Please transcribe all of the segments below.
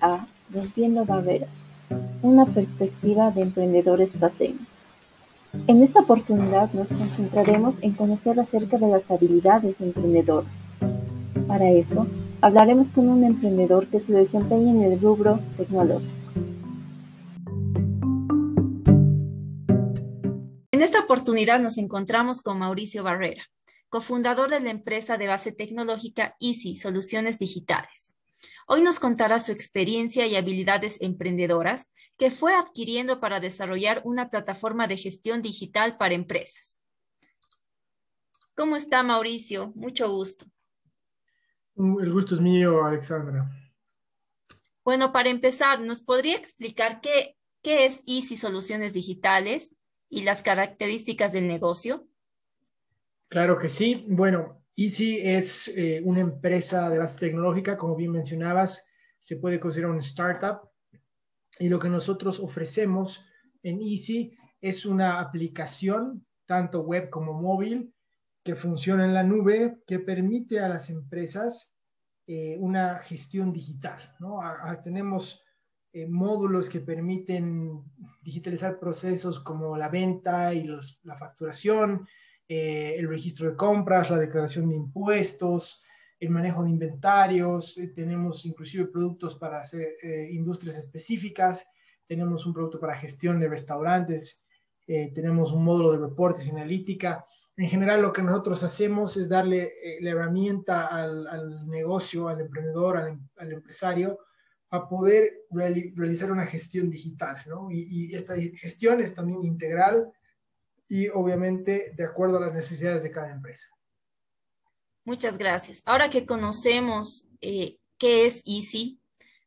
a Rompiendo Barreras, una perspectiva de emprendedores paseños. En esta oportunidad nos concentraremos en conocer acerca de las habilidades emprendedoras. Para eso, hablaremos con un emprendedor que se desempeña en el rubro tecnológico. En esta oportunidad nos encontramos con Mauricio Barrera, cofundador de la empresa de base tecnológica Easy Soluciones Digitales. Hoy nos contará su experiencia y habilidades emprendedoras que fue adquiriendo para desarrollar una plataforma de gestión digital para empresas. ¿Cómo está Mauricio? Mucho gusto. El gusto es mío, Alexandra. Bueno, para empezar, ¿nos podría explicar qué, qué es Easy Soluciones Digitales y las características del negocio? Claro que sí. Bueno, Easy es eh, una empresa de base tecnológica, como bien mencionabas, se puede considerar un startup. Y lo que nosotros ofrecemos en Easy es una aplicación, tanto web como móvil, que funciona en la nube, que permite a las empresas eh, una gestión digital. ¿no? tenemos eh, módulos que permiten digitalizar procesos como la venta y la facturación, eh, el registro de compras, la declaración de impuestos, el manejo de inventarios, eh, tenemos inclusive productos para hacer eh, industrias específicas, tenemos un producto para gestión de restaurantes, tenemos un módulo de reportes y analítica. En general lo que nosotros hacemos es darle la herramienta al, negocio, al emprendedor, al, empresario, a poder realizar una gestión digital, ¿no? Y, y, esta gestión es también integral y obviamente de acuerdo a las necesidades de cada empresa. Muchas gracias. Ahora que conocemos eh, qué es Easy,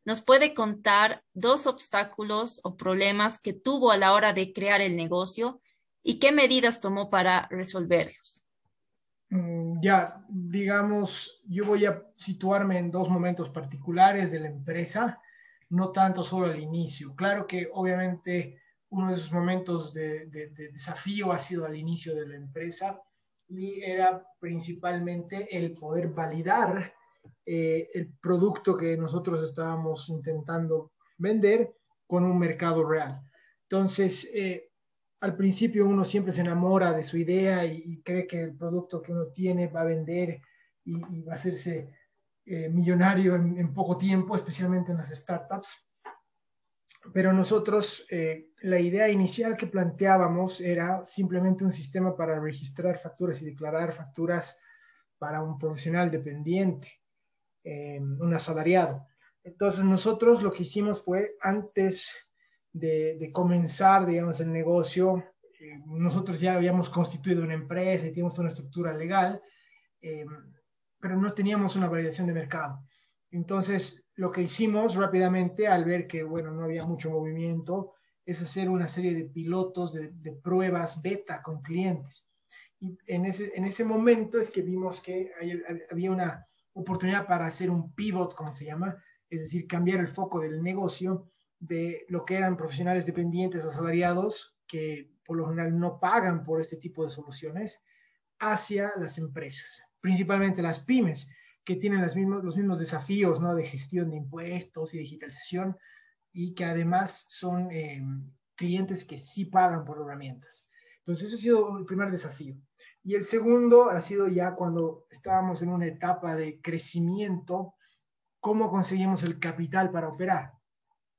¿nos puede contar dos obstáculos o problemas que tuvo a la hora de crear el negocio y qué medidas tomó para resolverlos? Mm, ya, digamos, yo voy a situarme en dos momentos particulares de la empresa, no tanto solo al inicio. Claro que obviamente uno de esos momentos de, desafío ha sido al inicio de la empresa y era principalmente el poder validar eh, el producto que nosotros estábamos intentando vender con un mercado real. Entonces, eh, al principio uno siempre se enamora de su idea y, cree que el producto que uno tiene va a vender y, va a hacerse eh, millonario en poco tiempo, especialmente en las startups pero nosotros, eh, la idea inicial que planteábamos era simplemente un sistema para registrar facturas y declarar facturas para un profesional dependiente, eh, un asalariado. Entonces nosotros lo que hicimos fue, antes de, comenzar, digamos, el negocio, eh, nosotros ya habíamos constituido una empresa y teníamos una estructura legal, pero no teníamos una validación de mercado. Entonces, lo que hicimos rápidamente al ver que, bueno, no había mucho movimiento, es hacer una serie de pilotos, de, pruebas beta con clientes. Y en ese, en ese momento es que vimos que había una oportunidad para hacer un pivot, como se llama, es decir, cambiar el foco del negocio de lo que eran profesionales dependientes asalariados, que por lo general no pagan por este tipo de soluciones, hacia las empresas, principalmente las pymes, que tienen los mismos, los mismos desafíos ¿no? de gestión de impuestos y digitalización y que además son eh, clientes que sí pagan por herramientas. Entonces, ese ha sido el primer desafío. Y el segundo ha sido ya cuando estábamos en una etapa de crecimiento, cómo conseguimos el capital para operar.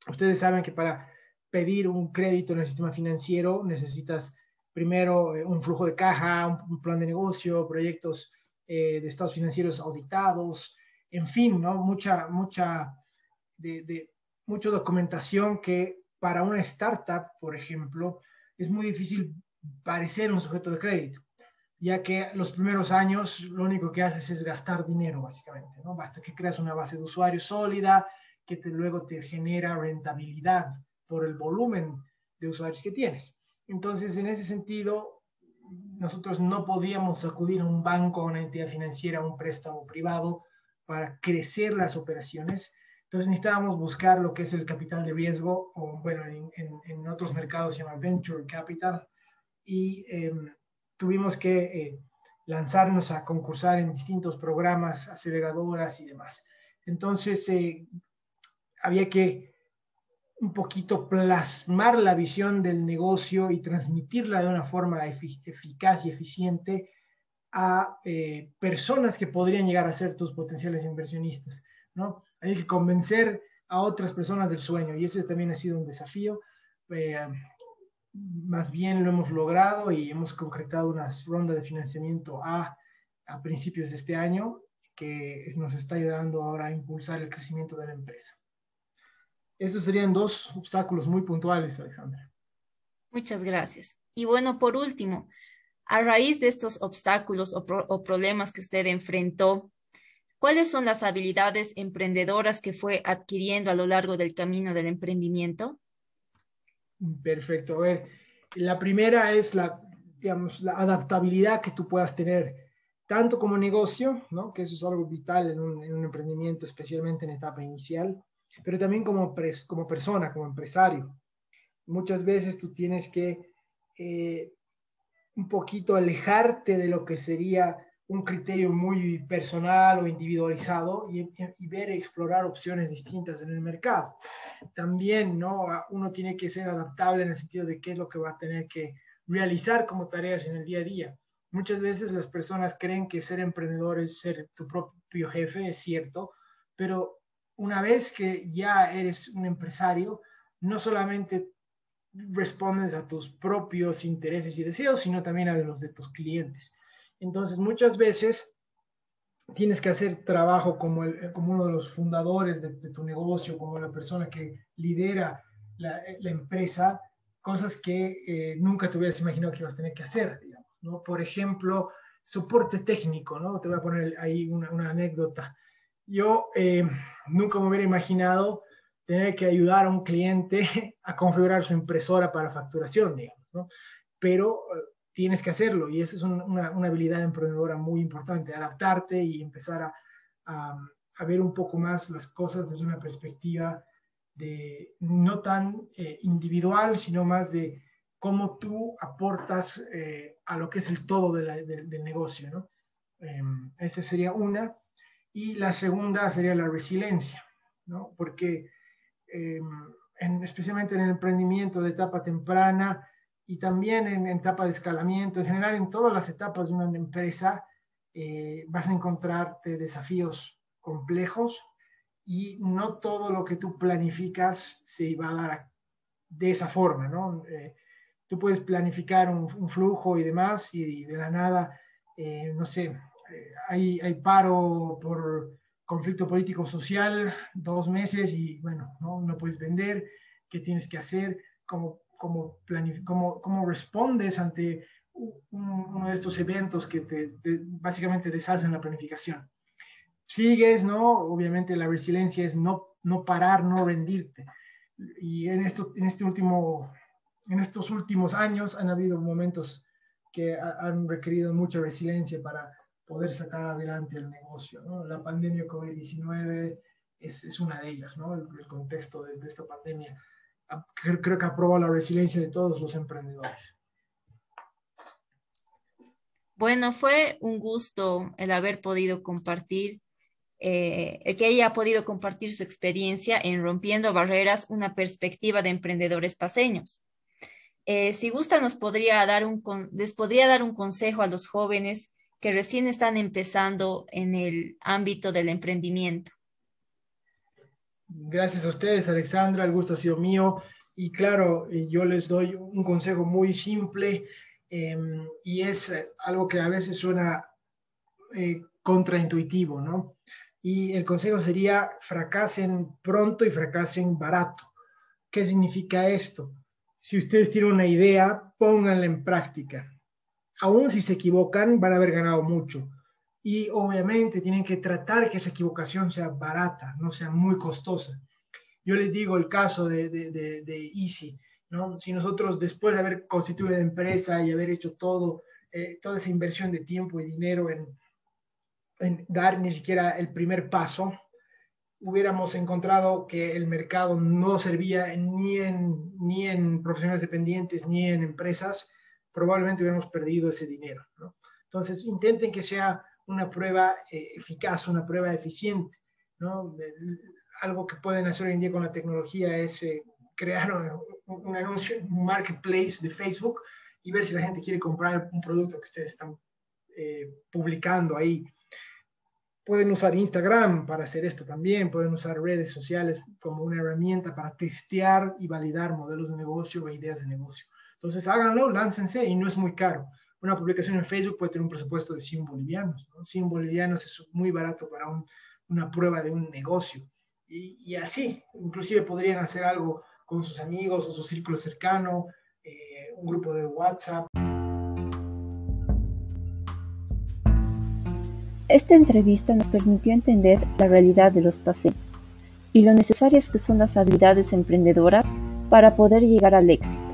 Ustedes saben que para pedir un crédito en el sistema financiero necesitas primero eh, un flujo de caja, un plan de negocio, proyectos eh, de estados financieros auditados, en fin, ¿no? Mucha, mucha, de, mucha documentación que para una startup, por ejemplo, es muy difícil parecer un sujeto de crédito, ya que los primeros años lo único que haces es gastar dinero, básicamente, ¿no? Basta que creas una base de usuarios sólida, que te, luego te genera rentabilidad por el volumen de usuarios que tienes. Entonces, en ese sentido, nosotros no podíamos acudir a un banco, a una entidad financiera, a un préstamo privado para crecer las operaciones. Entonces necesitábamos buscar lo que es el capital de riesgo, o bueno, en, otros mercados se llama venture capital, y em, tuvimos que eh, lanzarnos a concursar en distintos programas, aceleradoras y demás. Entonces, eh, había que un poquito plasmar la visión del negocio y transmitirla de una forma eficaz y eficiente a eh, personas que podrían llegar a ser tus potenciales inversionistas, ¿no? Hay que convencer a otras personas del sueño y ese también ha sido un desafío. Eh, más bien lo hemos logrado y hemos concretado una ronda de financiamiento a, a principios de este año que nos está ayudando ahora a impulsar el crecimiento de la empresa. Esos serían dos obstáculos muy puntuales, Alexandra. Muchas gracias. Y bueno, por último, a raíz de estos obstáculos o, o problemas que usted enfrentó, ¿cuáles son las habilidades emprendedoras que fue adquiriendo a lo largo del camino del emprendimiento? Perfecto. A ver, la primera es la, digamos, la adaptabilidad que tú puedas tener, tanto como negocio, ¿no? que eso es algo vital en un, en un emprendimiento, especialmente en etapa inicial, pero también como, como persona, como empresario. Muchas veces tú tienes que eh, un poquito alejarte de lo que sería un criterio muy personal o individualizado y, y ver explorar opciones distintas en el mercado también, ¿no? Uno tiene que ser adaptable en el sentido de qué es lo que va a tener que realizar como tareas en el día a día. Muchas veces las personas creen que ser emprendedor es ser tu propio jefe, es cierto, pero una vez que ya eres un empresario, no solamente respondes a tus propios intereses y deseos, sino también a los de tus clientes. Entonces, muchas veces tienes que hacer trabajo como, el, como uno de los fundadores de, tu negocio, como la persona que lidera la, la empresa, cosas que eh, nunca te hubieras imaginado que ibas a tener que hacer, digamos, ¿no? Por ejemplo, soporte técnico, ¿no? Te voy a poner ahí una, una anécdota. Yo eh, nunca me hubiera imaginado tener que ayudar a un cliente a configurar su impresora para facturación, digamos, ¿no? Pero eh, tienes que hacerlo y esa es una, habilidad emprendedora muy importante, adaptarte y empezar a, ver un poco más las cosas desde una perspectiva de no tan eh, individual, sino más de cómo tú aportas eh, a lo que es el todo del negocio. ¿no? Em, esa sería una. Y la segunda sería la resiliencia, ¿no? porque em, especialmente en el emprendimiento de etapa temprana, y también en, etapa de escalamiento, en general en todas las etapas de una empresa eh, vas a encontrarte desafíos complejos y no todo lo que tú planificas se va a dar de esa forma, ¿no? Eh, tú puedes planificar un, flujo y demás y, de la nada, eh, no sé, hay, hay paro por conflicto político-social, dos meses y bueno, ¿no? no puedes vender, ¿qué tienes que hacer? Como cómo, cómo, cómo respondes ante uno de estos eventos que te, básicamente deshacen la planificación. Sigues, ¿no? Obviamente la resiliencia es no, no parar, no rendirte. Y en, esto, en, este último, en estos últimos años han habido momentos que han requerido mucha resiliencia para poder sacar adelante el negocio. ¿no? La pandemia COVID-19 es, es, una de ellas, ¿no? el, el contexto de, de, esta pandemia creo que aprueba la resiliencia de todos los emprendedores. Bueno, fue un gusto el haber podido compartir, eh, el que haya podido compartir su experiencia en Rompiendo Barreras, una perspectiva de emprendedores paseños. Eh, si gusta, nos podría dar un, les podría dar un consejo a los jóvenes que recién están empezando en el ámbito del emprendimiento. Gracias a ustedes, Alexandra, el gusto ha sido mío. Y claro, eh, yo les doy un consejo muy simple em, y es eh, algo que a veces suena eh, contraintuitivo, ¿no? Y el consejo sería fracasen pronto y fracasen barato. ¿Qué significa esto? Si ustedes tienen una idea, pónganla en práctica. Aún si se equivocan, van a haber ganado mucho y obviamente tienen que tratar que esa equivocación sea barata, no sea muy costosa. Yo les digo el caso de, Easy, ¿no? Si nosotros después de haber constituido la empresa y haber hecho todo, eh, toda esa inversión de tiempo y dinero en, en dar ni siquiera el primer paso, hubiéramos encontrado que el mercado no servía ni en, ni en profesionales dependientes ni en empresas, probablemente hubiéramos perdido ese dinero. ¿no? Entonces, intenten que sea una prueba eh, eficaz, una prueba eficiente. ¿no? algo que pueden hacer hoy en día con la tecnología es eh, crear un, un, anuncio, un marketplace de Facebook y ver si la gente quiere comprar un producto que ustedes están eh, publicando ahí. Pueden usar Instagram para hacer esto también, pueden usar redes sociales como una herramienta para testear y validar modelos de negocio o ideas de negocio. Entonces háganlo, láncense y no es muy caro. Una publicación en Facebook puede tener un presupuesto de 100 bolivianos. 100 bolivianos es muy barato para una prueba de un negocio. Y, así, inclusive podrían hacer algo con sus amigos o su círculo cercano, eh, un grupo de WhatsApp. Esta entrevista nos permitió entender la realidad de los paseos y lo necesarias que son las habilidades emprendedoras para poder llegar al éxito.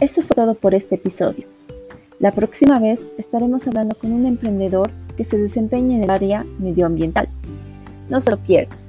Eso fue todo por este episodio. La próxima vez estaremos hablando con un emprendedor que se desempeña en el área medioambiental. No se lo pierdan.